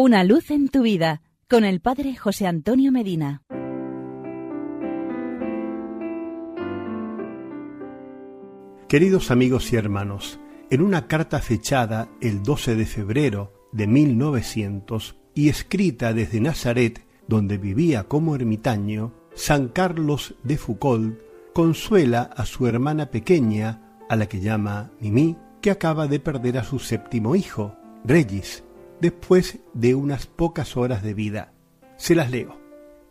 Una luz en tu vida con el Padre José Antonio Medina. Queridos amigos y hermanos, en una carta fechada el 12 de febrero de 1900 y escrita desde Nazaret, donde vivía como ermitaño, San Carlos de Foucault consuela a su hermana pequeña, a la que llama Mimi, que acaba de perder a su séptimo hijo, Regis, después de unas pocas horas de vida. Se las leo.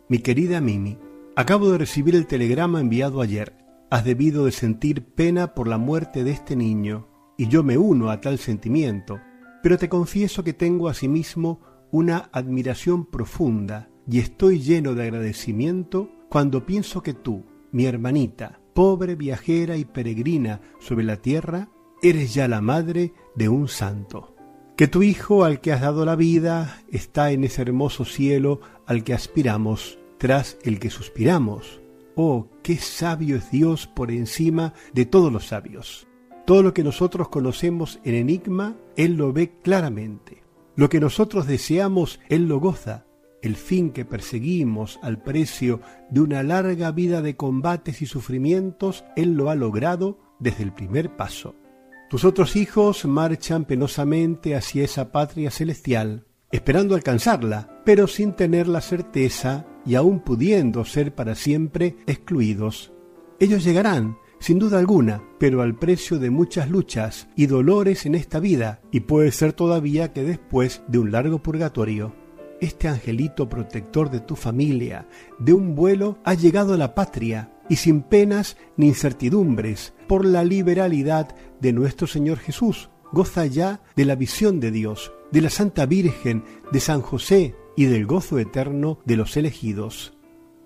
Mi querida Mimi, acabo de recibir el telegrama enviado ayer. Has debido de sentir pena por la muerte de este niño, y yo me uno a tal sentimiento, pero te confieso que tengo asimismo una admiración profunda y estoy lleno de agradecimiento cuando pienso que tú, mi hermanita, pobre viajera y peregrina sobre la tierra, eres ya la madre de un santo que tu Hijo al que has dado la vida está en ese hermoso cielo al que aspiramos, tras el que suspiramos. Oh, qué sabio es Dios por encima de todos los sabios. Todo lo que nosotros conocemos en enigma, Él lo ve claramente. Lo que nosotros deseamos, Él lo goza. El fin que perseguimos al precio de una larga vida de combates y sufrimientos, Él lo ha logrado desde el primer paso. Tus otros hijos marchan penosamente hacia esa patria celestial, esperando alcanzarla, pero sin tener la certeza y aún pudiendo ser para siempre excluidos. Ellos llegarán, sin duda alguna, pero al precio de muchas luchas y dolores en esta vida, y puede ser todavía que después de un largo purgatorio. Este angelito protector de tu familia, de un vuelo, ha llegado a la patria, y sin penas ni incertidumbres, por la liberalidad de nuestro Señor Jesús. Goza ya de la visión de Dios, de la Santa Virgen, de San José y del gozo eterno de los elegidos.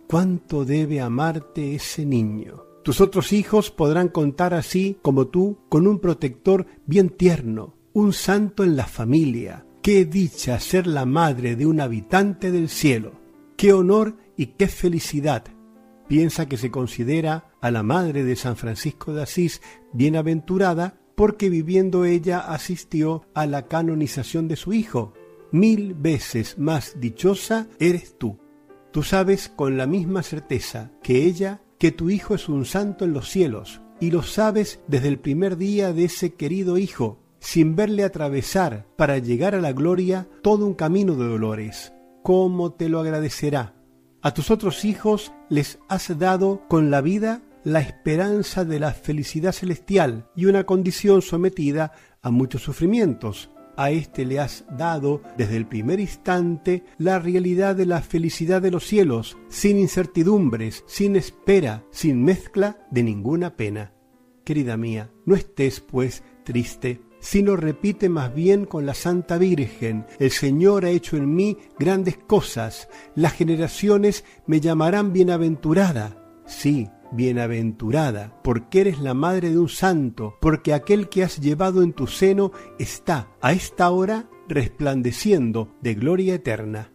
¿Cuánto debe amarte ese niño? Tus otros hijos podrán contar así como tú con un protector bien tierno, un santo en la familia. Qué dicha ser la madre de un habitante del cielo. Qué honor y qué felicidad piensa que se considera a la madre de San Francisco de Asís bienaventurada porque viviendo ella asistió a la canonización de su hijo. Mil veces más dichosa eres tú. Tú sabes con la misma certeza que ella que tu hijo es un santo en los cielos, y lo sabes desde el primer día de ese querido hijo, sin verle atravesar para llegar a la gloria todo un camino de dolores. ¿Cómo te lo agradecerá? A tus otros hijos les has dado con la vida la esperanza de la felicidad celestial y una condición sometida a muchos sufrimientos. A éste le has dado desde el primer instante la realidad de la felicidad de los cielos, sin incertidumbres, sin espera, sin mezcla de ninguna pena. Querida mía, no estés, pues, triste sino repite más bien con la Santa Virgen, el Señor ha hecho en mí grandes cosas, las generaciones me llamarán bienaventurada. Sí, bienaventurada, porque eres la madre de un santo, porque aquel que has llevado en tu seno está a esta hora resplandeciendo de gloria eterna.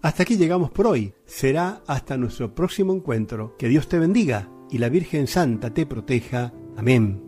Hasta aquí llegamos por hoy. Será hasta nuestro próximo encuentro. Que Dios te bendiga y la Virgen Santa te proteja. Amén.